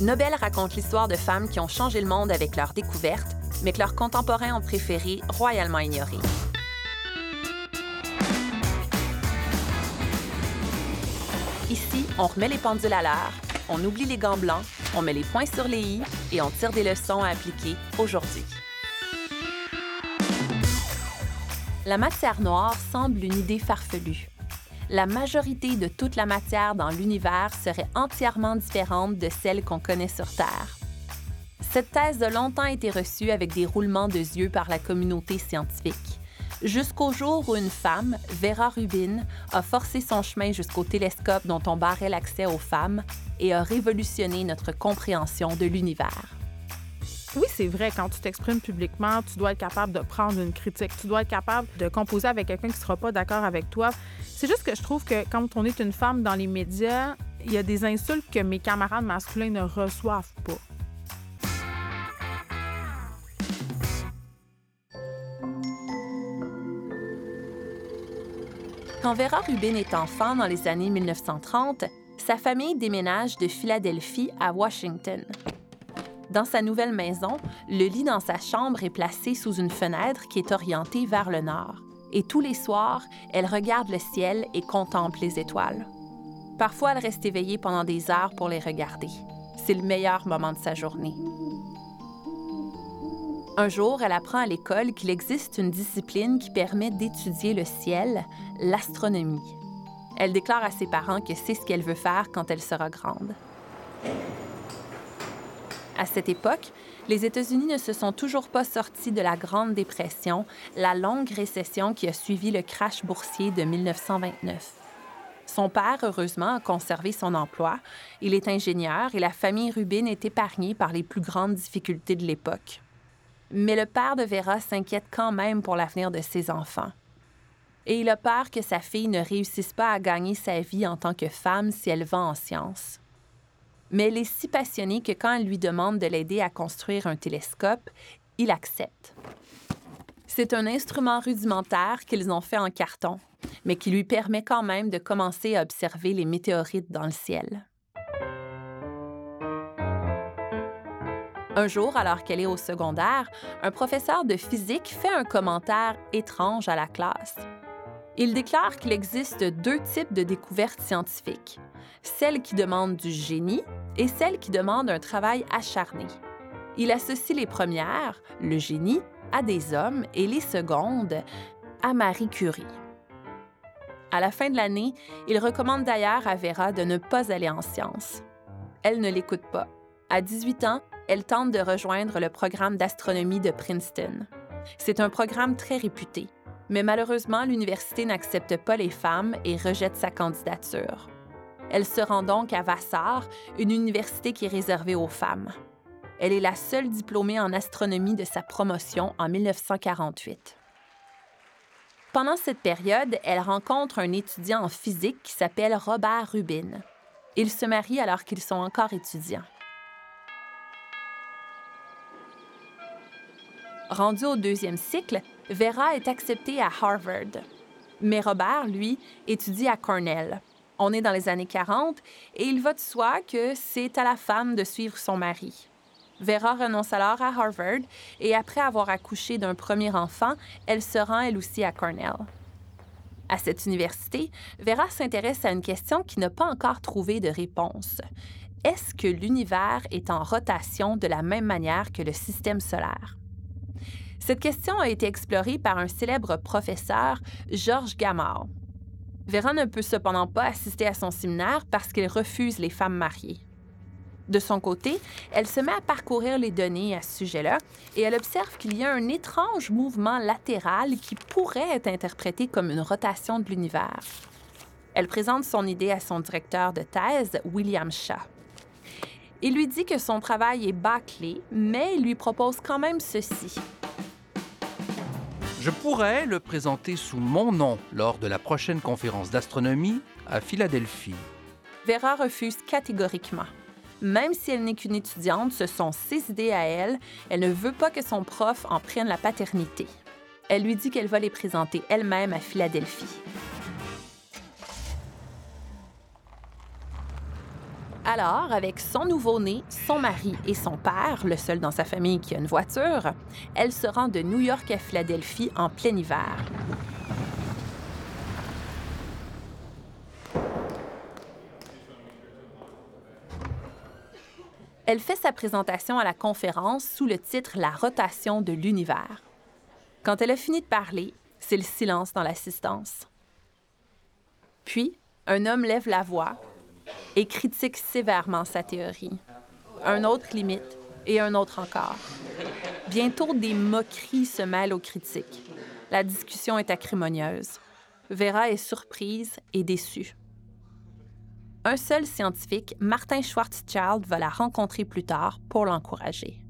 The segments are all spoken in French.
Nobel raconte l'histoire de femmes qui ont changé le monde avec leurs découvertes, mais que leurs contemporains ont préféré royalement ignorer. Ici, on remet les pendules à l'heure, on oublie les gants blancs, on met les points sur les i et on tire des leçons à appliquer aujourd'hui. La matière noire semble une idée farfelue. La majorité de toute la matière dans l'univers serait entièrement différente de celle qu'on connaît sur Terre. Cette thèse a longtemps été reçue avec des roulements de yeux par la communauté scientifique jusqu'au jour où une femme, Vera Rubin, a forcé son chemin jusqu'au télescope dont on barrait l'accès aux femmes et a révolutionné notre compréhension de l'univers. Oui, c'est vrai, quand tu t'exprimes publiquement, tu dois être capable de prendre une critique, tu dois être capable de composer avec quelqu'un qui ne sera pas d'accord avec toi. C'est juste que je trouve que quand on est une femme dans les médias, il y a des insultes que mes camarades masculins ne reçoivent pas. Quand Vera Rubin est enfant dans les années 1930, sa famille déménage de Philadelphie à Washington. Dans sa nouvelle maison, le lit dans sa chambre est placé sous une fenêtre qui est orientée vers le nord. Et tous les soirs, elle regarde le ciel et contemple les étoiles. Parfois, elle reste éveillée pendant des heures pour les regarder. C'est le meilleur moment de sa journée. Un jour, elle apprend à l'école qu'il existe une discipline qui permet d'étudier le ciel, l'astronomie. Elle déclare à ses parents que c'est ce qu'elle veut faire quand elle sera grande. À cette époque, les États-Unis ne se sont toujours pas sortis de la Grande Dépression, la longue récession qui a suivi le crash boursier de 1929. Son père, heureusement, a conservé son emploi. Il est ingénieur et la famille Rubin est épargnée par les plus grandes difficultés de l'époque. Mais le père de Vera s'inquiète quand même pour l'avenir de ses enfants. Et il a peur que sa fille ne réussisse pas à gagner sa vie en tant que femme si elle va en sciences. Mais elle est si passionnée que quand elle lui demande de l'aider à construire un télescope, il accepte. C'est un instrument rudimentaire qu'ils ont fait en carton, mais qui lui permet quand même de commencer à observer les météorites dans le ciel. Un jour, alors qu'elle est au secondaire, un professeur de physique fait un commentaire étrange à la classe. Il déclare qu'il existe deux types de découvertes scientifiques, celles qui demandent du génie et celles qui demandent un travail acharné. Il associe les premières, le génie, à des hommes et les secondes à Marie Curie. À la fin de l'année, il recommande d'ailleurs à Vera de ne pas aller en sciences. Elle ne l'écoute pas. À 18 ans, elle tente de rejoindre le programme d'astronomie de Princeton. C'est un programme très réputé, mais malheureusement, l'université n'accepte pas les femmes et rejette sa candidature. Elle se rend donc à Vassar, une université qui est réservée aux femmes. Elle est la seule diplômée en astronomie de sa promotion en 1948. Pendant cette période, elle rencontre un étudiant en physique qui s'appelle Robert Rubin. Ils se marient alors qu'ils sont encore étudiants. Rendu au deuxième cycle, Vera est acceptée à Harvard. Mais Robert, lui, étudie à Cornell. On est dans les années 40 et il va de soi que c'est à la femme de suivre son mari. Vera renonce alors à Harvard et après avoir accouché d'un premier enfant, elle se rend elle aussi à Cornell. À cette université, Vera s'intéresse à une question qui n'a pas encore trouvé de réponse. Est-ce que l'univers est en rotation de la même manière que le système solaire? Cette question a été explorée par un célèbre professeur, Georges Gamow. Vera ne peut cependant pas assister à son séminaire parce qu'il refuse les femmes mariées. De son côté, elle se met à parcourir les données à ce sujet-là et elle observe qu'il y a un étrange mouvement latéral qui pourrait être interprété comme une rotation de l'univers. Elle présente son idée à son directeur de thèse, William Shaw. Il lui dit que son travail est bâclé, mais il lui propose quand même ceci. Je pourrais le présenter sous mon nom lors de la prochaine conférence d'astronomie à Philadelphie. Vera refuse catégoriquement. Même si elle n'est qu'une étudiante, ce sont ses idées à elle. Elle ne veut pas que son prof en prenne la paternité. Elle lui dit qu'elle va les présenter elle-même à Philadelphie. Alors, avec son nouveau-né, son mari et son père, le seul dans sa famille qui a une voiture, elle se rend de New York à Philadelphie en plein hiver. Elle fait sa présentation à la conférence sous le titre La rotation de l'univers. Quand elle a fini de parler, c'est le silence dans l'assistance. Puis, un homme lève la voix et critique sévèrement sa théorie. Un autre limite et un autre encore. Bientôt, des moqueries se mêlent aux critiques. La discussion est acrimonieuse. Vera est surprise et déçue. Un seul scientifique, Martin Schwarzschild, va la rencontrer plus tard pour l'encourager.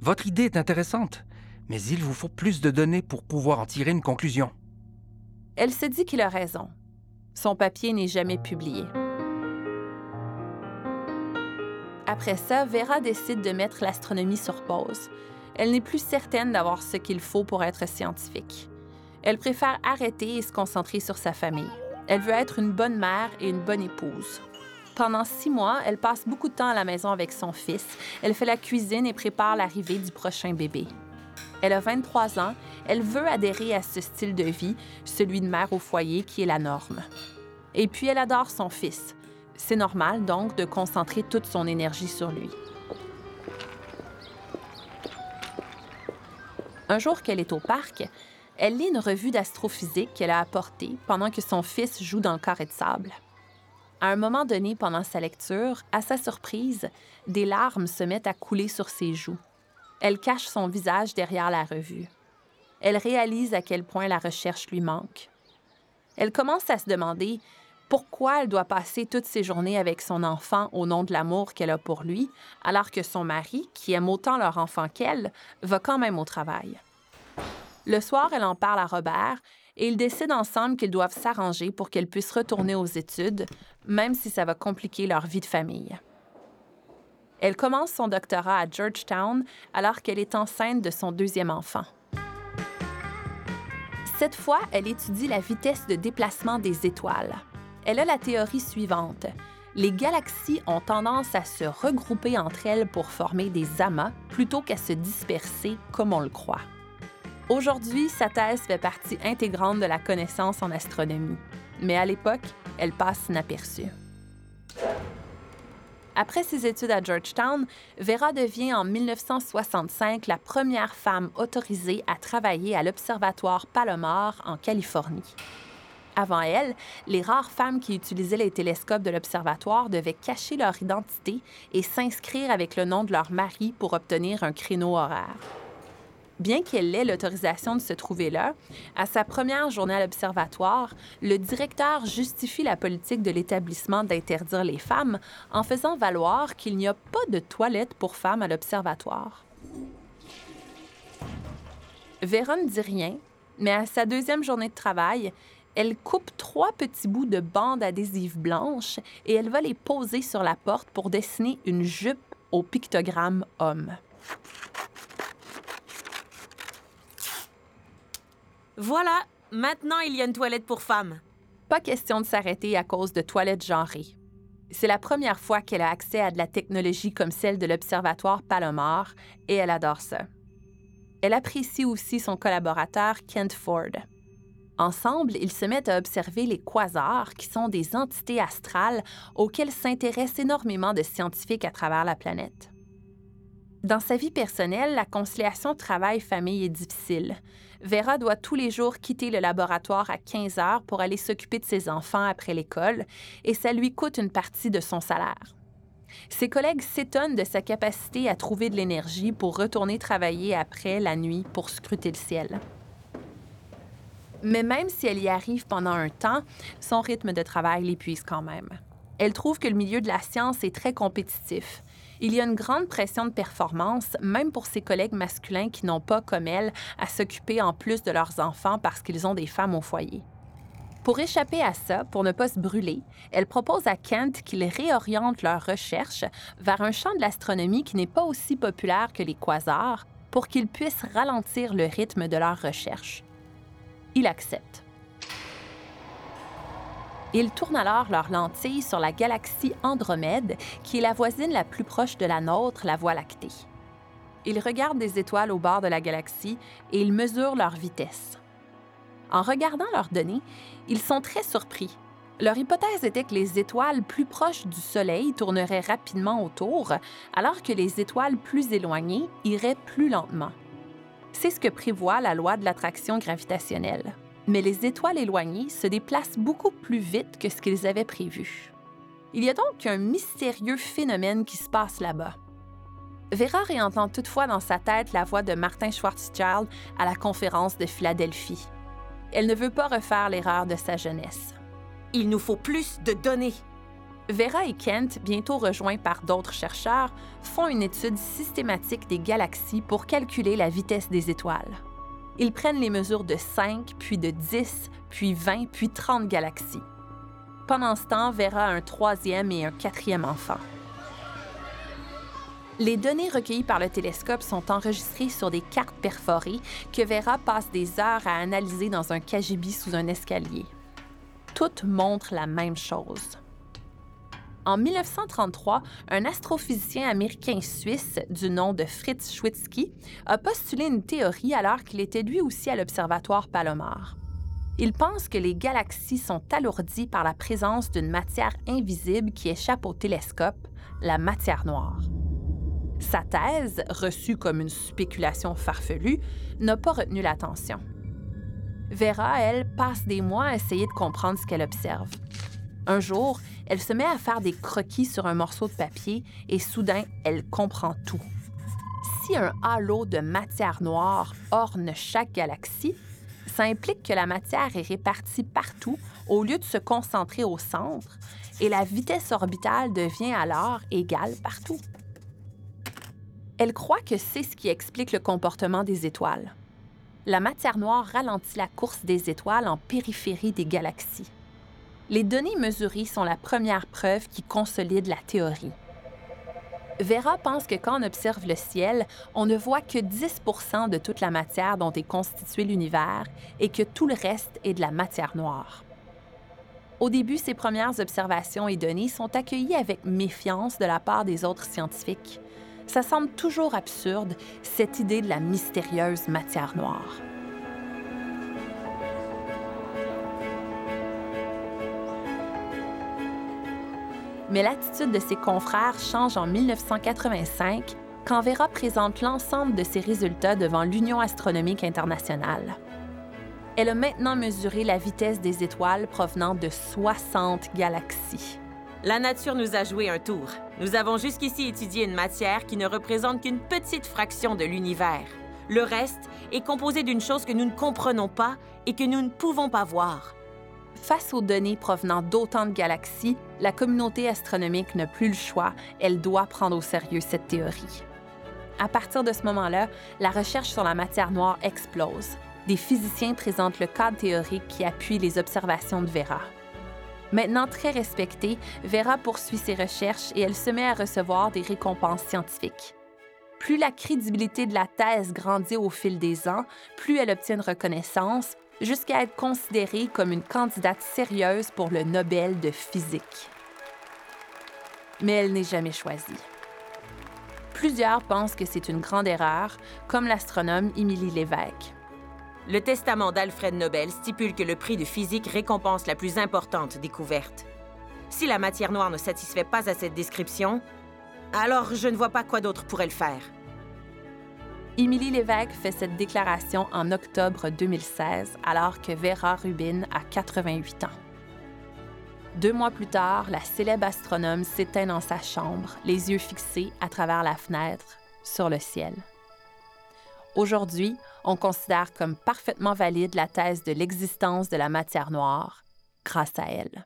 Votre idée est intéressante, mais il vous faut plus de données pour pouvoir en tirer une conclusion. Elle se dit qu'il a raison. Son papier n'est jamais publié. Après ça, Vera décide de mettre l'astronomie sur pause. Elle n'est plus certaine d'avoir ce qu'il faut pour être scientifique. Elle préfère arrêter et se concentrer sur sa famille. Elle veut être une bonne mère et une bonne épouse. Pendant six mois, elle passe beaucoup de temps à la maison avec son fils. Elle fait la cuisine et prépare l'arrivée du prochain bébé. Elle a 23 ans. Elle veut adhérer à ce style de vie, celui de mère au foyer, qui est la norme. Et puis, elle adore son fils. C'est normal, donc, de concentrer toute son énergie sur lui. Un jour qu'elle est au parc, elle lit une revue d'astrophysique qu'elle a apportée pendant que son fils joue dans le carré de sable. À un moment donné, pendant sa lecture, à sa surprise, des larmes se mettent à couler sur ses joues. Elle cache son visage derrière la revue. Elle réalise à quel point la recherche lui manque. Elle commence à se demander pourquoi elle doit passer toutes ses journées avec son enfant au nom de l'amour qu'elle a pour lui, alors que son mari, qui aime autant leur enfant qu'elle, va quand même au travail. Le soir, elle en parle à Robert et ils décident ensemble qu'ils doivent s'arranger pour qu'elle puisse retourner aux études, même si ça va compliquer leur vie de famille. Elle commence son doctorat à Georgetown alors qu'elle est enceinte de son deuxième enfant. Cette fois, elle étudie la vitesse de déplacement des étoiles. Elle a la théorie suivante. Les galaxies ont tendance à se regrouper entre elles pour former des amas plutôt qu'à se disperser comme on le croit. Aujourd'hui, sa thèse fait partie intégrante de la connaissance en astronomie, mais à l'époque, elle passe inaperçue. Après ses études à Georgetown, Vera devient en 1965 la première femme autorisée à travailler à l'Observatoire Palomar en Californie. Avant elle, les rares femmes qui utilisaient les télescopes de l'observatoire devaient cacher leur identité et s'inscrire avec le nom de leur mari pour obtenir un créneau horaire. Bien qu'elle ait l'autorisation de se trouver là, à sa première journée à l'observatoire, le directeur justifie la politique de l'établissement d'interdire les femmes en faisant valoir qu'il n'y a pas de toilette pour femmes à l'observatoire. Vera ne dit rien, mais à sa deuxième journée de travail, elle coupe trois petits bouts de bande adhésive blanche et elle va les poser sur la porte pour dessiner une jupe au pictogramme homme. Voilà, maintenant il y a une toilette pour femmes. Pas question de s'arrêter à cause de toilettes genrées. C'est la première fois qu'elle a accès à de la technologie comme celle de l'Observatoire Palomar et elle adore ça. Elle apprécie aussi son collaborateur Kent Ford. Ensemble, ils se mettent à observer les quasars, qui sont des entités astrales auxquelles s'intéressent énormément de scientifiques à travers la planète. Dans sa vie personnelle, la conciliation travail-famille est difficile. Vera doit tous les jours quitter le laboratoire à 15 heures pour aller s'occuper de ses enfants après l'école et ça lui coûte une partie de son salaire. Ses collègues s'étonnent de sa capacité à trouver de l'énergie pour retourner travailler après la nuit pour scruter le ciel. Mais même si elle y arrive pendant un temps, son rythme de travail l'épuise quand même. Elle trouve que le milieu de la science est très compétitif il y a une grande pression de performance, même pour ses collègues masculins qui n'ont pas, comme elle, à s'occuper en plus de leurs enfants parce qu'ils ont des femmes au foyer. Pour échapper à ça, pour ne pas se brûler, elle propose à Kent qu'il réoriente leurs recherches vers un champ de l'astronomie qui n'est pas aussi populaire que les quasars pour qu'ils puissent ralentir le rythme de leurs recherches. Il accepte. Ils tournent alors leur lentille sur la galaxie Andromède, qui est la voisine la plus proche de la nôtre, la Voie lactée. Ils regardent des étoiles au bord de la galaxie et ils mesurent leur vitesse. En regardant leurs données, ils sont très surpris. Leur hypothèse était que les étoiles plus proches du Soleil tourneraient rapidement autour, alors que les étoiles plus éloignées iraient plus lentement. C'est ce que prévoit la loi de l'attraction gravitationnelle. Mais les étoiles éloignées se déplacent beaucoup plus vite que ce qu'ils avaient prévu. Il y a donc un mystérieux phénomène qui se passe là-bas. Vera réentend toutefois dans sa tête la voix de Martin Schwarzschild à la conférence de Philadelphie. Elle ne veut pas refaire l'erreur de sa jeunesse. Il nous faut plus de données. Vera et Kent, bientôt rejoints par d'autres chercheurs, font une étude systématique des galaxies pour calculer la vitesse des étoiles. Ils prennent les mesures de 5, puis de 10, puis 20, puis 30 galaxies. Pendant ce temps, Vera a un troisième et un quatrième enfant. Les données recueillies par le télescope sont enregistrées sur des cartes perforées que Vera passe des heures à analyser dans un cagibi sous un escalier. Toutes montrent la même chose. En 1933, un astrophysicien américain-suisse du nom de Fritz Schwitzky a postulé une théorie alors qu'il était lui aussi à l'Observatoire Palomar. Il pense que les galaxies sont alourdies par la présence d'une matière invisible qui échappe au télescope, la matière noire. Sa thèse, reçue comme une spéculation farfelue, n'a pas retenu l'attention. Vera, elle, passe des mois à essayer de comprendre ce qu'elle observe. Un jour, elle se met à faire des croquis sur un morceau de papier et soudain, elle comprend tout. Si un halo de matière noire orne chaque galaxie, ça implique que la matière est répartie partout au lieu de se concentrer au centre, et la vitesse orbitale devient alors égale partout. Elle croit que c'est ce qui explique le comportement des étoiles. La matière noire ralentit la course des étoiles en périphérie des galaxies. Les données mesurées sont la première preuve qui consolide la théorie. Vera pense que quand on observe le ciel, on ne voit que 10% de toute la matière dont est constitué l'univers et que tout le reste est de la matière noire. Au début, ces premières observations et données sont accueillies avec méfiance de la part des autres scientifiques ça semble toujours absurde, cette idée de la mystérieuse matière noire. Mais l'attitude de ses confrères change en 1985 quand Vera présente l'ensemble de ses résultats devant l'Union astronomique internationale. Elle a maintenant mesuré la vitesse des étoiles provenant de 60 galaxies. La nature nous a joué un tour. Nous avons jusqu'ici étudié une matière qui ne représente qu'une petite fraction de l'univers. Le reste est composé d'une chose que nous ne comprenons pas et que nous ne pouvons pas voir. Face aux données provenant d'autant de galaxies, la communauté astronomique n'a plus le choix, elle doit prendre au sérieux cette théorie. À partir de ce moment-là, la recherche sur la matière noire explose. Des physiciens présentent le cadre théorique qui appuie les observations de Vera. Maintenant très respectée, Vera poursuit ses recherches et elle se met à recevoir des récompenses scientifiques. Plus la crédibilité de la thèse grandit au fil des ans, plus elle obtient reconnaissance, jusqu'à être considérée comme une candidate sérieuse pour le Nobel de physique. Mais elle n'est jamais choisie. Plusieurs pensent que c'est une grande erreur, comme l'astronome Émilie Lévesque. Le testament d'Alfred Nobel stipule que le prix de physique récompense la plus importante découverte. Si la matière noire ne satisfait pas à cette description, alors je ne vois pas quoi d'autre pourrait le faire. Émilie Lévesque fait cette déclaration en octobre 2016, alors que Vera Rubin a 88 ans. Deux mois plus tard, la célèbre astronome s'éteint dans sa chambre, les yeux fixés à travers la fenêtre sur le ciel. Aujourd'hui, on considère comme parfaitement valide la thèse de l'existence de la matière noire grâce à elle.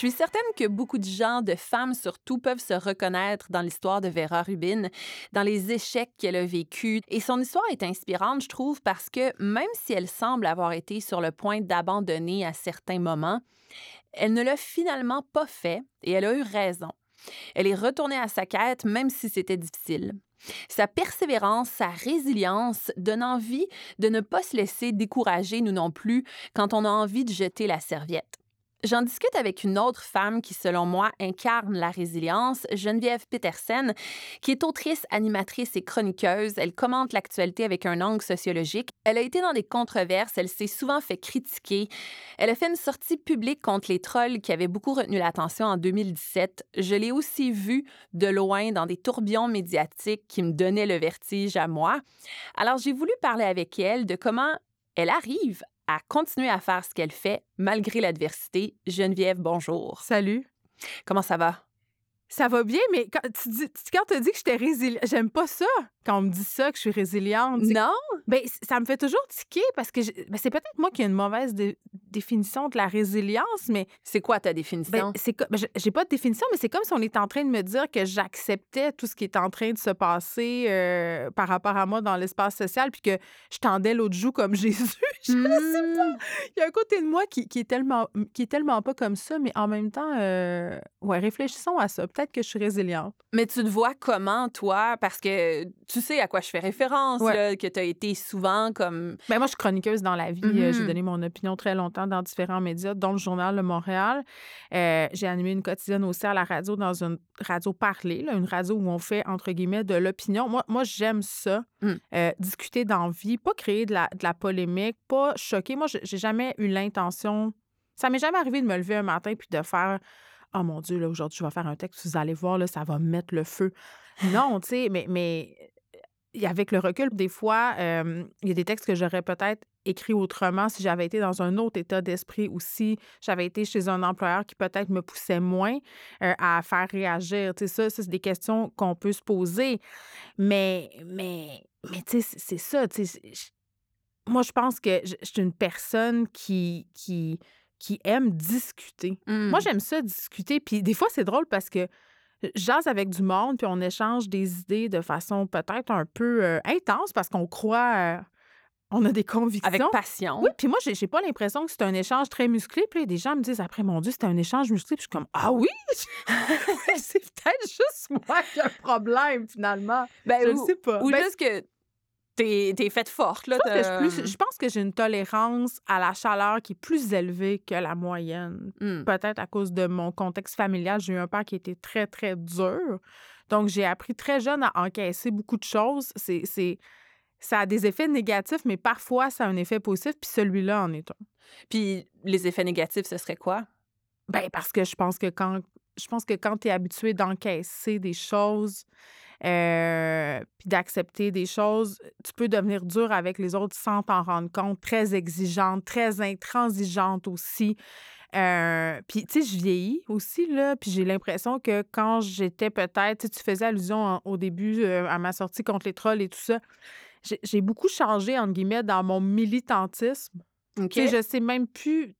Suis certaine que beaucoup de gens, de femmes surtout, peuvent se reconnaître dans l'histoire de Vera Rubin, dans les échecs qu'elle a vécus. Et son histoire est inspirante, je trouve, parce que même si elle semble avoir été sur le point d'abandonner à certains moments, elle ne l'a finalement pas fait et elle a eu raison. Elle est retournée à sa quête, même si c'était difficile. Sa persévérance, sa résilience donnent envie de ne pas se laisser décourager, nous non plus, quand on a envie de jeter la serviette. J'en discute avec une autre femme qui, selon moi, incarne la résilience, Geneviève Petersen, qui est autrice, animatrice et chroniqueuse. Elle commente l'actualité avec un angle sociologique. Elle a été dans des controverses, elle s'est souvent fait critiquer. Elle a fait une sortie publique contre les trolls qui avaient beaucoup retenu l'attention en 2017. Je l'ai aussi vue de loin dans des tourbillons médiatiques qui me donnaient le vertige à moi. Alors j'ai voulu parler avec elle de comment elle arrive à continuer à faire ce qu'elle fait malgré l'adversité. Geneviève, bonjour. Salut. Comment ça va? Ça va bien, mais quand tu dis, quand as dit que j'étais résiliente, j'aime pas ça quand on me dit ça, que je suis résiliente. Non? Ben, ça me fait toujours tiquer parce que ben, c'est peut-être moi qui ai une mauvaise définition de la résilience, mais. C'est quoi ta définition? Ben, c'est ben, j'ai pas de définition, mais c'est comme si on était en train de me dire que j'acceptais tout ce qui est en train de se passer euh, par rapport à moi dans l'espace social, puis que je tendais l'autre joue comme Jésus. je sais pas. Hmm. Il y a un côté de moi qui, qui, est tellement, qui est tellement pas comme ça, mais en même temps, euh, ouais, réfléchissons à ça peut-être que je suis résiliente. Mais tu te vois comment, toi? Parce que tu sais à quoi je fais référence, que tu as été souvent comme. Ben moi, je suis chroniqueuse dans la vie. Euh, j'ai mm-hmm. donné mon opinion très longtemps dans différents médias, dont le Journal de Montréal. Euh, j'ai animé une quotidienne aussi à la radio, dans une radio parlée, une radio où on fait, entre guillemets, de l'opinion. Moi, moi j'aime ça, mm. euh, discuter d'envie, pas créer de la, de la polémique, pas choquer. Moi, j'ai jamais eu l'intention. Ça m'est jamais arrivé de me lever un matin puis de faire oh mon Dieu, là, aujourd'hui, je vais faire un texte, vous allez voir, là, ça va mettre le feu. Non, tu sais, mais, mais avec le recul, des fois, il y a des textes que j'aurais peut-être écrits autrement si j'avais été dans un autre état d'esprit ou si j'avais été chez un employeur qui peut-être me poussait moins à faire réagir. Tu sais, ça, c'est des questions qu'on peut se poser. Mais, mais, mais tu sais, c'est ça. Moi, je pense que je suis une personne qui, qui aiment discuter. Moi, mmh. j'aime ça discuter. Puis des fois, c'est drôle parce que jase avec du monde, puis on échange des idées de façon peut-être un peu euh, intense parce qu'on croit. Euh, on a des convictions. Avec passion. Oui, puis moi, j'ai pas l'impression que c'est un échange très musclé. Puis des gens me disent après, mon Dieu, c'est un échange musclé. Puis je suis comme, ah oui! c'est peut-être juste moi qui ai un problème, finalement. Ben, je ne sais pas. Ou ben, juste que t'es faite forte. Là, je, pense que j'ai une tolérance à la chaleur qui est plus élevée que la moyenne. Hmm. Peut-être à cause de mon contexte familial. J'ai eu un père qui était très, très dur. Donc, j'ai appris très jeune à encaisser beaucoup de choses. C'est, ça a des effets négatifs, mais parfois, ça a un effet positif, puis celui-là en est un. Puis, les effets négatifs, ce serait quoi? Ben parce que je pense que quand je pense que quand tu es habitué d'encaisser des choses, euh, puis d'accepter des choses, tu peux devenir dur avec les autres sans t'en rendre compte, très exigeante, très intransigeante aussi. Euh, puis, tu sais, je vieillis aussi, là, puis j'ai l'impression que quand j'étais peut-être, tu faisais allusion au début euh, à ma sortie contre les trolls et tout ça, j'ai beaucoup changé, entre guillemets, dans mon militantisme. Sais, je sais même plus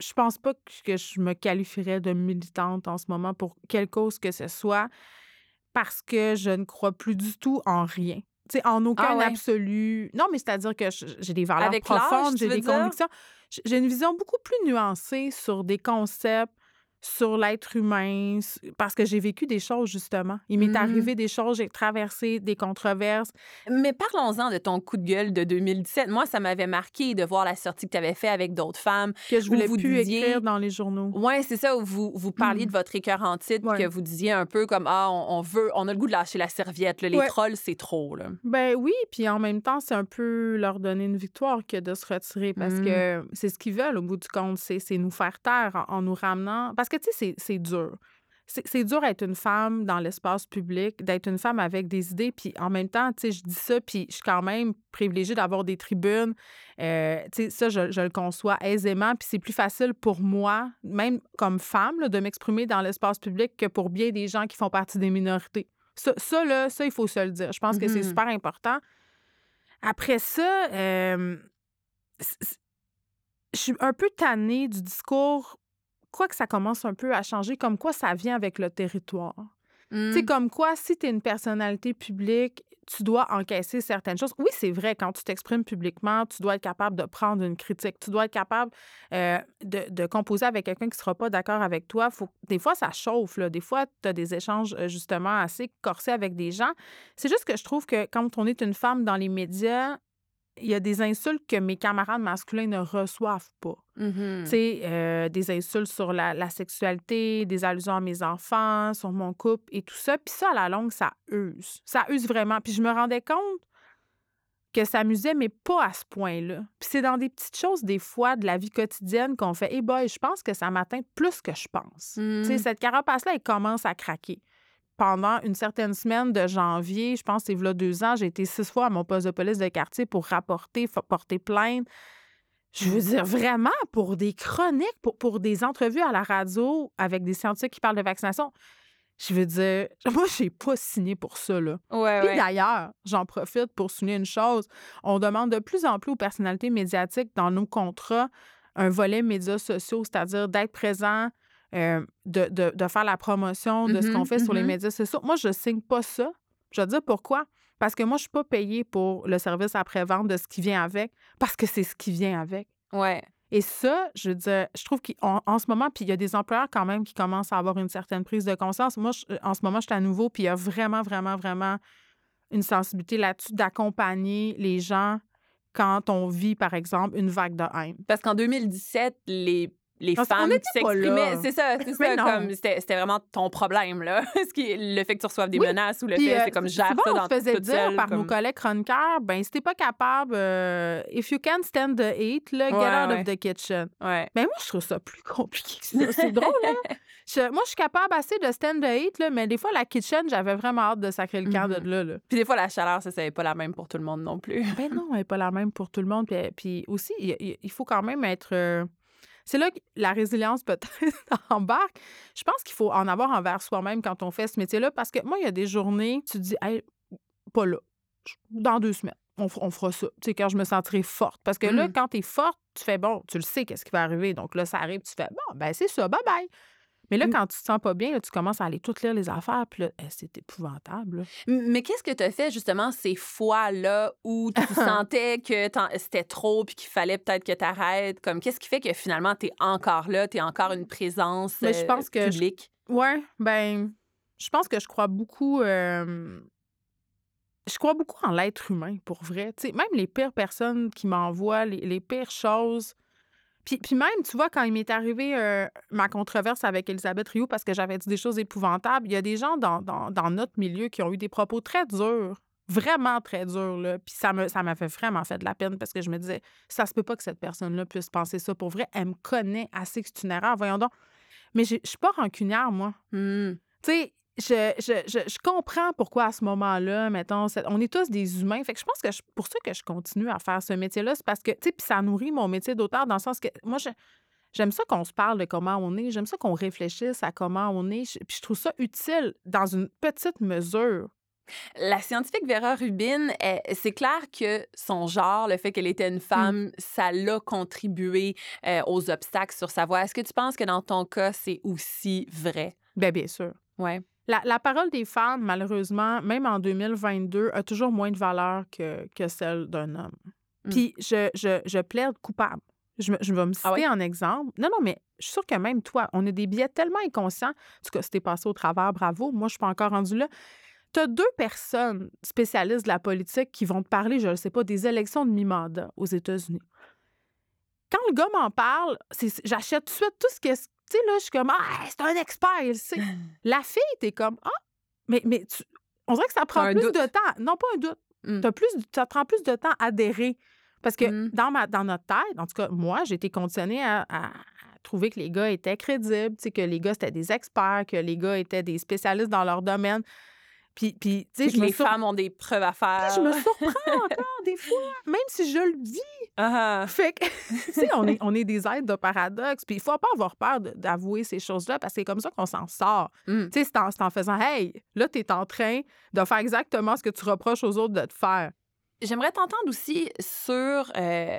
je pense pas que je me qualifierais de militante en ce moment pour quelle cause que ce soit parce que je ne crois plus du tout en rien. sais, en aucun ah absolu. Non, mais c'est-à-dire que j'ai des valeurs profondes, j'ai des convictions. J'ai une vision beaucoup plus nuancée sur des concepts, sur l'être humain, parce que j'ai vécu des choses, justement. Il m'est mmh. arrivé des choses, j'ai traversé des controverses. Mais parlons-en de ton coup de gueule de 2017. Moi, ça m'avait marqué de voir la sortie que tu avais fait avec d'autres femmes. Que je voulais vous plus écrire dans les journaux. Oui, c'est ça, où vous, vous parliez de mmh. votre écœur en titre, que vous disiez un peu comme, ah, on, veut, on a le goût de lâcher la serviette. Les trolls, c'est trop. Là. Ben oui, puis en même temps, c'est un peu leur donner une victoire que de se retirer, parce mmh. que c'est ce qu'ils veulent, au bout du compte, c'est nous faire taire en, en nous ramenant. Parce que, tu sais, c'est dur. C'est dur d'être une femme dans l'espace public, d'être une femme avec des idées, puis en même temps, tu sais, je dis ça, puis je suis quand même privilégiée d'avoir des tribunes. Euh, tu sais, ça, je, le conçois aisément, puis c'est plus facile pour moi, même comme femme, de m'exprimer dans l'espace public que pour bien des gens qui font partie des minorités. Ça, ça là, ça, il faut se le dire. Je pense que c'est mm-hmm. super important. Après ça, euh, je suis un peu tannée du discours quoi que ça commence un peu à changer, comme quoi ça vient avec le territoire. C'est Tu sais, mmh. comme quoi, si tu es une personnalité publique, tu dois encaisser certaines choses. Oui, c'est vrai, quand tu t'exprimes publiquement, tu dois être capable de prendre une critique. Tu dois être capable euh, de, de, composer avec quelqu'un qui ne sera pas d'accord avec toi. Faut, des fois, ça chauffe. Là. Des fois, tu as des échanges euh, justement assez corsés avec des gens. C'est juste que je trouve que quand on est une femme dans les médias, il y a des insultes que mes camarades masculins ne reçoivent pas. Mm-hmm. Tu sais, euh, des insultes sur la, la, sexualité, des allusions à mes enfants, sur mon couple et tout ça. Puis ça, à la longue, ça use. Ça use vraiment. Puis je me rendais compte que ça amusait, mais pas à ce point-là. Puis c'est dans des petites choses, des fois, de la vie quotidienne qu'on fait, hey boy, je pense que ça m'atteint plus que je pense. Tu sais, Mm. cette carapace-là, elle commence à craquer pendant une certaine semaine de janvier, je pense que c'est là deux ans, j'ai été six fois à mon poste de police de quartier pour rapporter, porter plainte. Je veux dire, vraiment, pour des chroniques, pour, pour des entrevues à la radio avec des scientifiques qui parlent de vaccination, je veux dire, moi, je n'ai pas signé pour ça, là. Ouais, Puis ouais. d'ailleurs, j'en profite pour souligner une chose. On demande de plus en plus aux personnalités médiatiques dans nos contrats un volet médias sociaux, c'est-à-dire d'être présent, euh, de, de- de faire la promotion de ce Mhm, qu'on fait sur les mhm. médias sociaux. Moi, je ne signe pas ça. Je vais te dire pourquoi. Parce que moi, je ne suis pas payée pour le service après-vente de ce qui vient avec, parce que c'est ce qui vient avec. Ouais. Et ça, je veux dire, je trouve qu'en en ce moment, puis il y a des employeurs quand même qui commencent à avoir une certaine prise de conscience. Moi, je- en ce moment, je suis à nouveau, puis il y a vraiment, vraiment, vraiment une sensibilité là-dessus d'accompagner les gens quand on vit, par exemple, une vague de haine. Parce qu'en 2017, les, les Parce femmes s'exprimaient, c'est ça, c'est ça, non. comme c'était vraiment ton problème, là. Ce qui est le fait que tu reçoives des Oui. menaces ou le Puis, fait, euh, c'est comme gère souvent, ça on dans se faisait dire seule, par nos comme- collègues chroniqueurs, ben si t'es pas capable, euh, if you can't stand the heat, là, get Ouais, out ouais. of the kitchen. Ouais. Ben moi, je trouve ça plus compliqué que ça. C'est drôle, hein? Je- moi, je suis capable assez de stand the heat, là, mais des fois, la kitchen, j'avais vraiment hâte de sacrer le camp Mhm. de là, là. Puis des fois, la chaleur, ça, c'est pas la même pour tout le monde non plus. Ben non, elle n'est pas la même pour tout le monde. Puis, puis aussi, il faut quand même être. euh, c'est là que la résilience peut-être embarque. Je pense qu'il faut en avoir envers soi-même quand on fait ce métier-là. Parce que moi, il y a des journées, tu te dis, hey, pas là. Dans deux semaines, on, fera ça. Tu sais, quand je me sentirai forte. Parce que là, Mhm. quand tu es forte, tu fais bon, tu le sais, qu'est-ce qui va arriver. Donc là, ça arrive, tu fais bon, ben c'est ça, bye bye. Mais là, Mm. quand tu te sens pas bien, là, tu commences à aller toutes lire les affaires, puis là, eh, c'est épouvantable. là. Mais qu'est-ce que tu as fait justement ces fois-là où tu sentais que c'était trop puis qu'il fallait peut-être que tu arrêtes? Comme qu'est-ce qui fait que finalement tu es encore là, tu es encore une présence Mais je euh, pense que je- publique? Ouais, ben, je pense que je crois beaucoup. euh, je crois beaucoup en l'être humain, pour vrai. Même les pires personnes qui m'envoient les, les pires choses. Puis, puis même, tu vois, quand il m'est arrivé euh, ma controverse avec Elisabeth Rioux parce que j'avais dit des choses épouvantables, il y a des gens dans, dans, dans notre milieu qui ont eu des propos très durs, vraiment très durs. Là. Puis ça me, ça m'avait vraiment fait de la peine parce que je me disais, ça se peut pas que cette personne-là puisse penser ça pour vrai. Elle me connaît assez que c'est une erreur, voyons donc. Mais je suis pas rancunière, moi. Tu sais, je, je, je, je comprends pourquoi à ce moment-là, mettons, on est tous des humains. Fait que je pense que je- pour ça que je continue à faire ce métier-là, c'est parce que, tu sais, puis ça nourrit mon métier d'auteur dans le sens que moi, j'aime ça qu'on se parle de comment on est. J'aime ça qu'on réfléchisse à comment on est. Puis je trouve ça utile dans une petite mesure. La scientifique Vera Rubin, c'est clair que son genre, le fait qu'elle était une femme, ça l'a contribué euh, aux obstacles sur sa voie. Est-ce que tu penses que dans ton cas, c'est aussi vrai? Bien, bien sûr. Ouais. La, la parole des femmes, malheureusement, même en 2022, a toujours moins de valeur que, que celle d'un homme. Mm. Puis je, je, je plaide coupable. Je, me- je vais me citer Ah ouais? en exemple. Non, non, mais je suis sûre que même toi, on a des billets tellement inconscients. En tout cas, si t'es passé au travers, bravo. Moi, je suis pas encore rendue là. Tu as deux personnes spécialistes de la politique qui vont te parler, je ne sais pas, des élections de mi-mandat aux États-Unis. Quand le gars m'en parle, j'achète tout de suite tout ce que. Tu sais, là, je suis comme, ah, c'est un expert, il sait. La fille, t'es comme, ah, mais, mais tu- on dirait que ça prend plus doute. de temps. Non, pas un doute. Mm. Plus, ça prend plus de temps à adhérer. Parce que Mm. dans, ma, dans notre tête, en tout cas, moi, j'ai été conditionnée à, trouver que les gars étaient crédibles, que les gars, c'était des experts, que les gars étaient des spécialistes dans leur domaine. Puis, puis tu sais, Que je me, les sur- femmes ont des preuves à faire. je me surprends encore des fois, même si je le vis. Ah, ah. Fait que, tu sais, on est, on est des êtres de paradoxe. Puis il faut pas avoir peur d'avouer ces choses-là parce que c'est comme ça qu'on s'en sort. Mm. Tu sais, c'est en, c'est en faisant, hey, là, tu es en train de faire exactement ce que tu reproches aux autres de te faire. J'aimerais t'entendre aussi sur euh,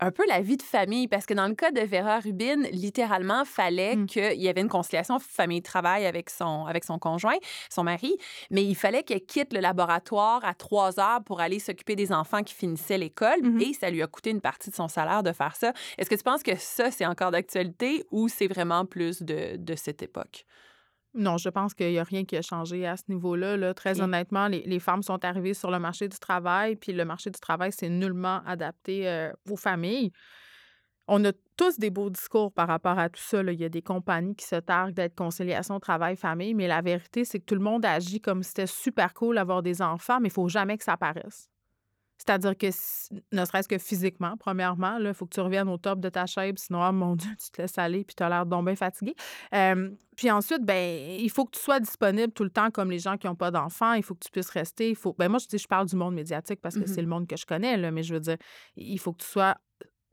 un peu la vie de famille, parce que dans le cas de Vera Rubin, littéralement, fallait Mm. qu'il y avait une conciliation famille-travail avec son, avec son conjoint, son mari, mais il fallait qu'elle quitte le laboratoire à trois heures pour aller s'occuper des enfants qui finissaient l'école, Mhm. et ça lui a coûté une partie de son salaire de faire ça. Est-ce que tu penses que ça, c'est encore d'actualité ou c'est vraiment plus de, de cette époque? Non, je pense qu'il n'y a rien qui a changé à ce niveau-là. là. Très honnêtement, les, les femmes sont arrivées sur le marché du travail, puis le marché du travail, c'est nullement adapté euh, aux familles. On a tous des beaux discours par rapport à tout ça. là. Il y a des compagnies qui se targuent d'être conciliation travail-famille, mais la vérité, c'est que tout le monde agit comme si c'était super cool d'avoir des enfants, mais il faut jamais que ça apparaisse. C'est-à-dire que, ne serait-ce que physiquement, premièrement, il faut que tu reviennes au top de ta shape, sinon, ah, mon Dieu, tu te laisses aller puis tu as l'air donc bien fatigué. Euh, puis ensuite, ben, il faut que tu sois disponible tout le temps comme les gens qui n'ont pas d'enfants. Il faut que tu puisses rester. Il faut... ben, moi, je dis, je parle du monde médiatique parce que Mhm. c'est le monde que je connais, là, mais je veux dire, il faut que tu sois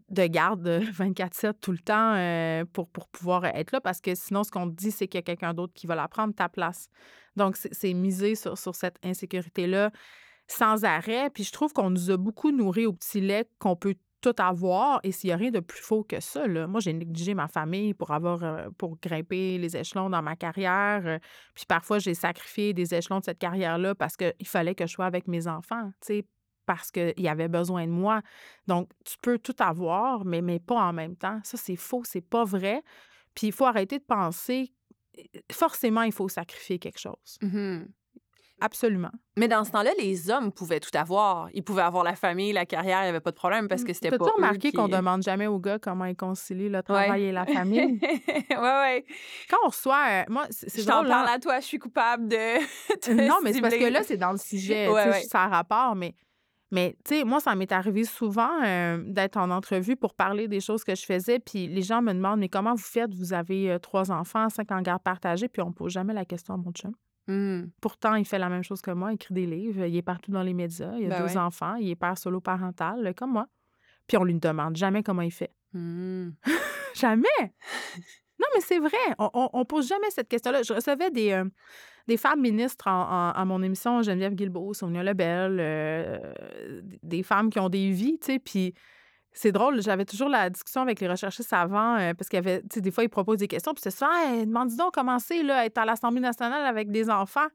de garde euh, 24-7 tout le temps euh, pour, pour pouvoir être là parce que sinon, ce qu'on te dit, c'est qu'il y a quelqu'un d'autre qui va la prendre ta place. Donc, c'est c'est miser sur, sur cette insécurité-là sans arrêt. Puis je trouve qu'on nous a beaucoup nourri au petit lait qu'on peut tout avoir et s'il n'y a rien de plus faux que ça. Là. Moi, j'ai négligé ma famille pour avoir euh, pour grimper les échelons dans ma carrière. euh, puis parfois, j'ai sacrifié des échelons de cette carrière-là parce qu'il fallait que je sois avec mes enfants, parce qu'il y avait besoin de moi. Donc, tu peux tout avoir, mais, mais pas en même temps. Ça, c'est faux, c'est pas vrai. Puis il faut arrêter de penser, forcément, il faut sacrifier quelque chose. Absolument. Mais dans ce temps-là, les hommes pouvaient tout avoir. Ils pouvaient avoir la famille, la carrière, il n'y avait pas de problème parce que c'était pas. T'as-tu remarqué qui- qu'on demande jamais aux gars comment ils concilient le travail et la famille? ouais, ouais. Quand on reçoit, euh, moi, c'est Je t'en drôle, parle hein. à toi, je suis coupable de. Non, mais c'est parce que là, c'est dans le sujet. Ouais. Ça a rapport, mais, mais tu sais, moi, ça m'est arrivé souvent euh, d'être en entrevue pour parler des choses que je faisais. Puis les gens me demandent, mais comment vous faites? Vous avez euh, trois enfants, cinq en garde partagée, puis on ne pose jamais la question à mon chum. Hmm. Pourtant, il fait la même chose que moi, il écrit des livres, il est partout dans les médias, il a Ben deux ouais. enfants, il est père solo parental, comme moi. Puis on lui demande jamais comment il fait. Hmm. Jamais! Non, mais c'est vrai. On, on, on pose jamais cette question-là. Je recevais des, euh, des femmes ministres en- en- à mon émission, Geneviève Guilbeault, Sonia Lebel, euh, des femmes qui ont des vies, tu sais, puis c'est drôle, j'avais toujours la discussion avec les recherchistes avant, euh, parce qu'il y avait, tu sais, des fois, ils proposent des questions, puis c'est ça, hey, demande donc comment c'est, là, être à l'Assemblée nationale avec des enfants.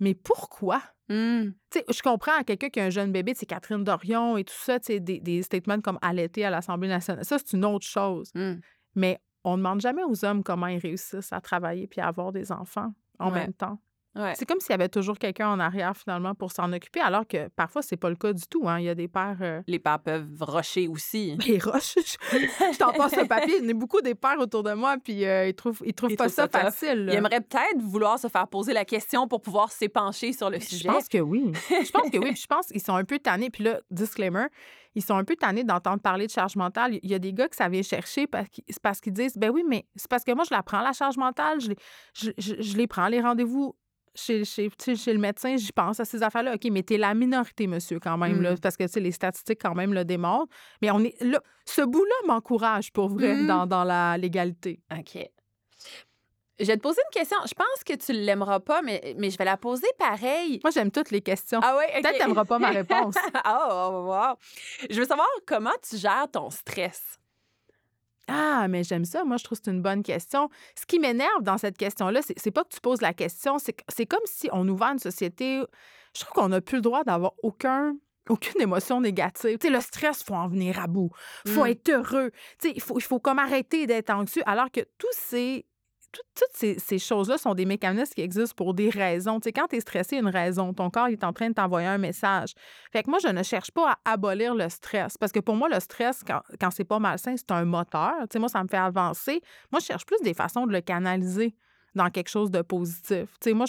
Mais pourquoi? Hmm. Tu sais, je comprends quelqu'un qui a un jeune bébé, c'est Catherine Dorion et tout ça, tu sais, des, des statements comme allaiter à l'Assemblée nationale. Ça, c'est une autre chose. Hmm. Mais on ne demande jamais aux hommes comment ils réussissent à travailler puis à avoir des enfants en Ouais. même temps. Ouais. C'est comme s'il y avait toujours quelqu'un en arrière, finalement, pour s'en occuper, alors que parfois, c'est pas le cas du tout. Hein. Il y a des pères. euh, Les pères peuvent rocher aussi. Les roches. Je je t'en passe un papier. Il y en a beaucoup des pères autour de moi, puis euh, ils trouvent, ils trouvent Ils pas trouvent ça, facile. Ils aimeraient peut-être vouloir se faire poser la question pour pouvoir s'épancher sur le Je sujet. pense que oui. Je pense que oui. Puis je pense qu'ils sont un peu tannés. Puis là, disclaimer, ils sont un peu tannés d'entendre parler de charge mentale. Il y a des gars que ça vient chercher parce qu'ils, c'est parce qu'ils disent ben oui, mais c'est parce que moi, je la prends, la charge mentale. Je les, je, je- je les prends, les rendez-vous. Chez, chez, tu sais, chez le médecin, j'y pense à ces affaires-là. OK, mais t'es la minorité, monsieur, quand même, là, Mm. parce que tu les statistiques, quand même, le démontrent. Mais on est là. Ce bout-là m'encourage, pour vrai, Mm. dans, dans la légalité. OK. Je vais te poser une question. Je pense que tu l'aimeras pas, mais, mais je vais la poser pareil. Moi, j'aime toutes les questions. Ah ouais, OK. Peut-être t'aimeras pas ma réponse. Ah, oh, wow. Je veux savoir comment tu gères ton stress. Ah, mais j'aime ça. Moi, je trouve que c'est une bonne question. Ce qui m'énerve dans cette question-là, c'est c'est pas que tu poses la question, c'est que- c'est comme si on ouvrait une société. Je trouve qu'on n'a plus le droit d'avoir aucun. Aucune émotion négative. Tu sais, le stress, il faut en venir à bout. Il faut Mm. être heureux. Tu sais, il faut, il faut comme arrêter d'être anxieux. Alors que tous ces, tout- toutes ces, choses-là sont des mécanismes qui existent pour des raisons. Tu sais, quand tu es stressé, il une raison. Ton corps il est en train de t'envoyer un message. Fait que moi, je ne cherche pas à abolir le stress. Parce que pour moi, le stress, quand, c'est pas malsain, c'est un moteur. Tu sais, moi, ça me fait avancer. Moi, je cherche plus des façons de le canaliser dans quelque chose de positif. Tu sais, moi,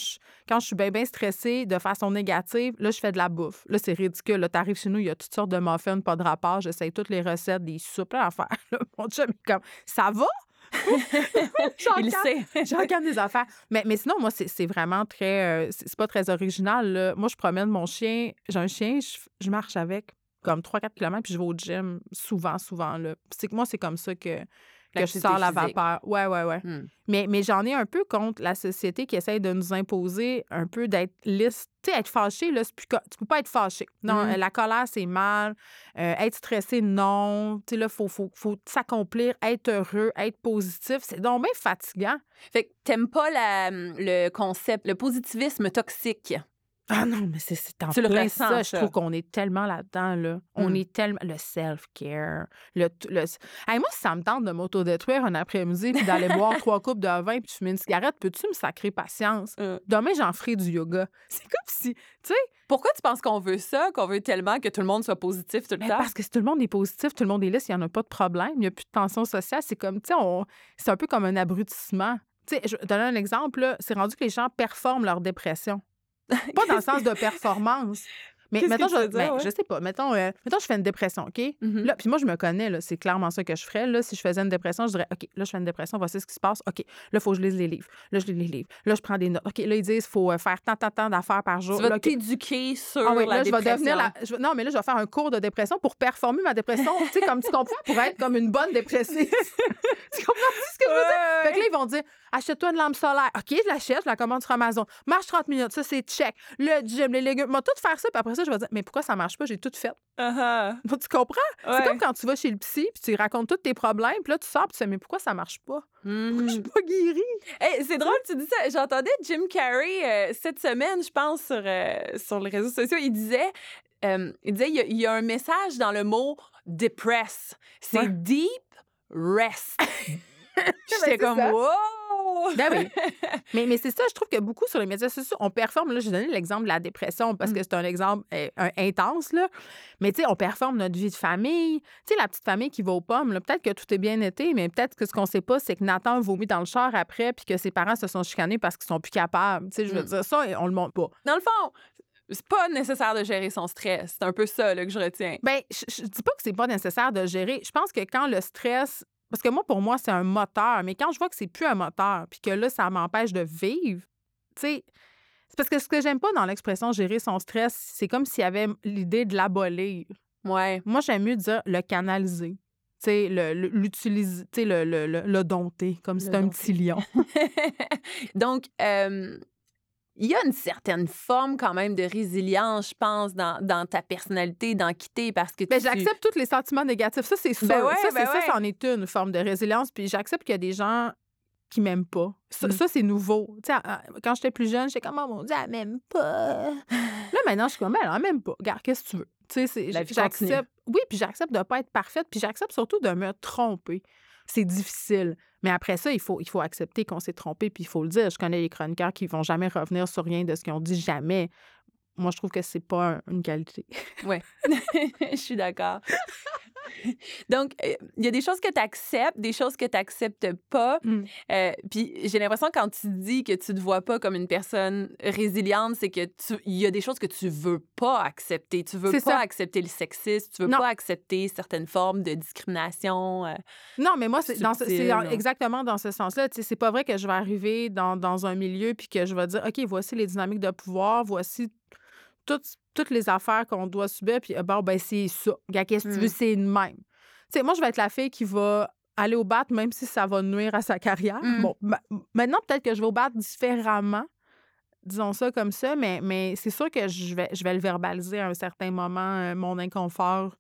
quand je suis bien, bien stressée de façon négative, là, je fais de la bouffe. Là, c'est ridicule. Là, t'arrives chez nous, il y a toutes sortes de muffins, pas de rapport. J'essaye toutes les recettes, des soupes, d'affaires. Là, Mon chum est comme, ça va? Il sait. Je regarde des affaires. Mais, mais sinon, moi, c'est vraiment très. euh, c'est c'est pas très original. là. Moi, je promène mon chien. J'ai un chien, je, je marche avec comme 3-4 km, puis je vais au gym souvent, souvent. là. C'est que moi, c'est comme ça que, que je sors la physique. vapeur. Ouais, ouais, ouais. Hmm. Mais, mais j'en ai un peu contre la société qui essaye de nous imposer un peu d'être lisse. Tu sais, être fâché, là, c'est plus tu peux pas être fâché. Non, euh, la colère, c'est mal. Euh, être stressé, non. Tu sais, là, il faut, faut, faut s'accomplir, être heureux, être positif. C'est donc bien fatigant. Fait que t'aimes pas la- le concept, le positivisme toxique. Ah non, mais c'est c'est en Tu le plein ça. Je trouve qu'on est tellement là-dedans, là. On Mm. est tellement... Le self-care, le... le... Hey, moi, si ça me tente de m'autodétruire un après-midi puis d'aller boire trois coupes de vin puis fumer une cigarette, peux-tu me sacrer patience? Euh. Demain, j'en ferai du yoga. C'est comme si... Tu sais, Pourquoi tu penses qu'on veut ça, qu'on veut tellement que tout le monde soit positif tout le ben, temps? parce que si tout le monde est positif, tout le monde est lisse, il n'y en a pas de problème, il n'y a plus de tension sociale. C'est comme, tu sais, on... c'est un peu comme un abrutissement. Tu sais, je vais donner un exemple, là. C'est rendu que les gens performent leur dépression. Pas dans le sens de performance. Mais mettons, je, dire, ben, ouais? je sais pas, mettons, euh, mettons, je fais une dépression, OK? Mhm. Là, puis moi, je me connais, là, c'est clairement ça que je ferais. Là, si je faisais une dépression, je dirais, OK, là, je fais une dépression, voici ce qui se passe. OK, là, il faut que je lise les livres. Là, je lis les livres. Là, je prends des notes. OK, là, ils disent, il faut euh, faire tant, tant, tant d'affaires par jour. Tu vas t'éduquer sur Ah oui, la là, je vais devenir la. je Non, mais là, je vais faire un cours de dépression pour performer ma dépression. tu sais, comme tu comprends, pour être comme une bonne dépressive. tu comprends ce que je veux dire? Fait que là, ils vont dire achète-toi une lampe solaire. OK, je l'achète, je la commande sur Amazon. Marche 30 minutes, ça, c'est check. Le gym, les légumes. Moi, tout faire ça, puis après ça, je vais dire mais pourquoi ça marche pas? J'ai tout fait. Ah Tu comprends? C'est comme quand tu vas chez le psy, puis tu racontes tous tes problèmes, puis là, tu sors, puis tu fais mais pourquoi ça marche pas? Je suis pas guérie? Hey, c'est drôle, tu dis ça. J'entendais Jim Carrey euh, cette semaine, je pense, sur, euh, sur les réseaux sociaux. Il disait, euh, il disait, il y, a, il y a un message dans le mot depress. C'est Ouais. deep rest. J'étais c'est comme, ça. Wow! Ben oui. Mais, mais c'est ça, je trouve que beaucoup sur les médias sociaux, on performe. Là, j'ai donné l'exemple de la dépression parce que c'est un exemple euh, un- intense, là. Mais tu sais, on performe notre vie de famille. Tu sais, la petite famille qui va aux pommes, là, peut-être que tout est bien été, mais peut-être que ce qu'on sait pas, c'est que Nathan vomit dans le char après puis que ses parents se sont chicanés parce qu'ils sont plus capables. Tu sais, je veux Mm. dire, ça, on le montre pas. Dans le fond, c'est pas nécessaire de gérer son stress. C'est un peu ça là, que je retiens. Ben, je, je dis pas que c'est pas nécessaire de gérer. Je pense que quand le stress. Parce que moi, pour moi, c'est un moteur. Mais quand je vois que c'est plus un moteur, puis que là, ça m'empêche de vivre, tu sais. C'est parce que ce que j'aime pas dans l'expression gérer son stress, c'est comme s'il y avait l'idée de l'abolir. Ouais. Moi, j'aime mieux dire le canaliser. Tu sais, l'utiliser, tu sais, le, le, le, le dompter, comme si c'était un petit lion. Donc, euh, il y a une certaine forme quand même de résilience, je pense, dans, dans ta personnalité, dans quitter, parce que Ben, tu... j'accepte tous les sentiments négatifs. Ça, c'est sûr. Ben ouais, ça, ben c'est ouais. ça, c'en est une forme de résilience. Puis j'accepte qu'il y a des gens qui m'aiment pas. Ça, Mm. ça, c'est nouveau. Tu sais, à- quand j'étais plus jeune, j'étais comme, oh mon Dieu, elle m'aime pas. Là, maintenant, je suis comme, elle, elle m'aime pas. Regarde, qu'est-ce que tu veux? J'accepte. Oui, puis j'accepte de pas être parfaite. Puis j'accepte surtout de me tromper. C'est difficile. Mais après ça, il faut, il faut accepter qu'on s'est trompé, puis il faut le dire. Je connais les chroniqueurs qui vont jamais revenir sur rien de ce qu'ils ont dit, jamais. Moi, je trouve que c'est pas un- une qualité. Ouais, je suis d'accord. Donc, euh, il y a des choses que tu acceptes, des choses que tu n'acceptes pas. Mm. Euh, puis j'ai l'impression quand tu dis que tu te vois pas comme une personne résiliente, c'est que tu il y a des choses que tu veux pas accepter. Tu veux pas ça. accepter le sexisme, tu veux Non. pas accepter certaines formes de discrimination. euh. Non, mais moi, c'est exactement dans ce sens-là. C'est pas vrai que je vais arriver dans, dans un milieu puis que je vais dire, OK, voici les dynamiques de pouvoir, voici toutes, toutes les affaires qu'on doit subir, puis euh, bon, ben c'est ça. Qu'est-ce que tu veux, c'est de même. Tu sais, moi, je vais être la fille qui va aller au bat, même si ça va nuire à sa carrière. Mm. Bon, ma- maintenant, peut-être que je vais au bat différemment, disons ça comme ça, mais, mais c'est sûr que je vais, je vais le verbaliser à un certain moment, euh, mon inconfort.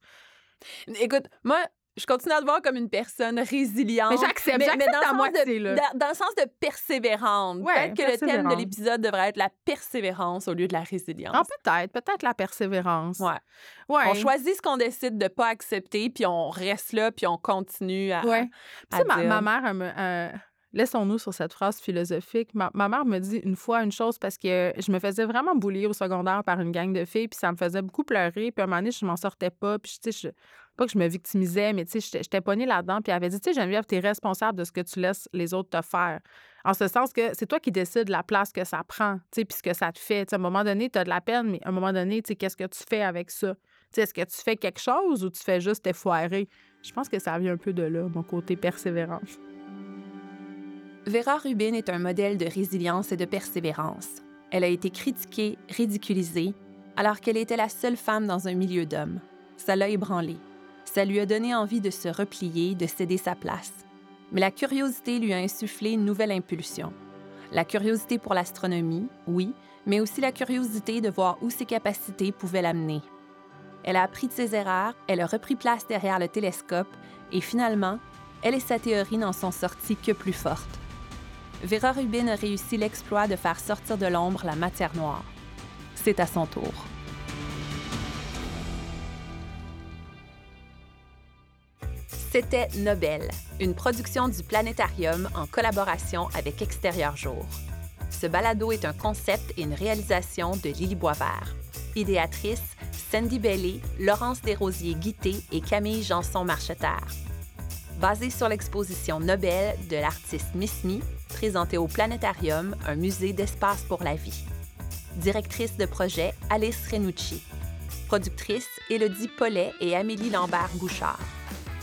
Écoute, moi, je continue à te voir comme une personne résiliente. Mais j'accepte, mais j'accepte dans le à sens moitié, de- là. Dans, le sens de persévérante. Ouais, Peut-être que le thème de l'épisode devrait être la persévérance au lieu de la résilience. Ah, peut-être, peut-être la persévérance. Ouais. Ouais. On choisit ce qu'on décide de pas accepter, puis on reste là, puis on continue à. Ouais. Tu sais, ma, mère, me, euh, laissons-nous sur cette phrase philosophique. Ma, ma mère me dit une fois une chose parce que je me faisais vraiment boulir au secondaire par une gang de filles, puis ça me faisait beaucoup pleurer. Puis à un moment donné, je m'en sortais pas. Puis, tu sais, je- pas que je me victimisais, mais tu sais, j'étais- pognée là-dedans. Puis elle avait dit, tu sais, Geneviève, t'es responsable de ce que tu laisses les autres te faire. En ce sens que c'est toi qui décides la place que ça prend, tu sais, puis ce que ça te fait. Tu sais, à un moment donné, tu as de la peine, mais à un moment donné, tu sais, qu'est-ce que tu fais avec ça? Tu sais, est-ce que tu fais quelque chose ou tu fais juste t'effoirer? Je pense que ça vient un peu de là, mon côté persévérance. Vera Rubin est un modèle de résilience et de persévérance. Elle a été critiquée, ridiculisée, alors qu'elle était la seule femme dans un milieu d'hommes. Ça l'a ébranlée. Ça lui a donné envie de se replier, de céder sa place. Mais la curiosité lui a insufflé une nouvelle impulsion. La curiosité pour l'astronomie, oui, mais aussi la curiosité de voir où ses capacités pouvaient l'amener. Elle a appris de ses erreurs, elle a repris place derrière le télescope et finalement, elle et sa théorie n'en sont sorties que plus fortes. Vera Rubin a réussi l'exploit de faire sortir de l'ombre la matière noire. C'est à son tour. C'était Nobel, une production du Planétarium en collaboration avec Extérieur Jour. Ce balado est un concept et une réalisation de Lily Boisvert. Idéatrice, Sandy Bellé, Laurence Desrosiers-Guité et Camille Janson-Marcheterre. Basé sur l'exposition Nobel de l'artiste Miss Me, présentée au Planétarium, un musée d'espace pour la vie. Directrice de projet, Alice Renucci. Productrice, Élodie Paulet et Amélie Lambert-Bouchard.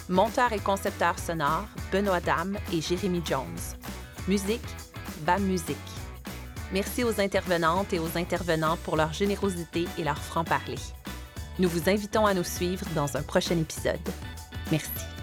Monteur et concepteur sonore, Benoît Dame et Jérémy Jones. Musique, BAM Musique. Merci aux intervenantes et aux intervenants pour leur générosité et leur franc-parler. Nous vous invitons à nous suivre dans un prochain épisode. Merci.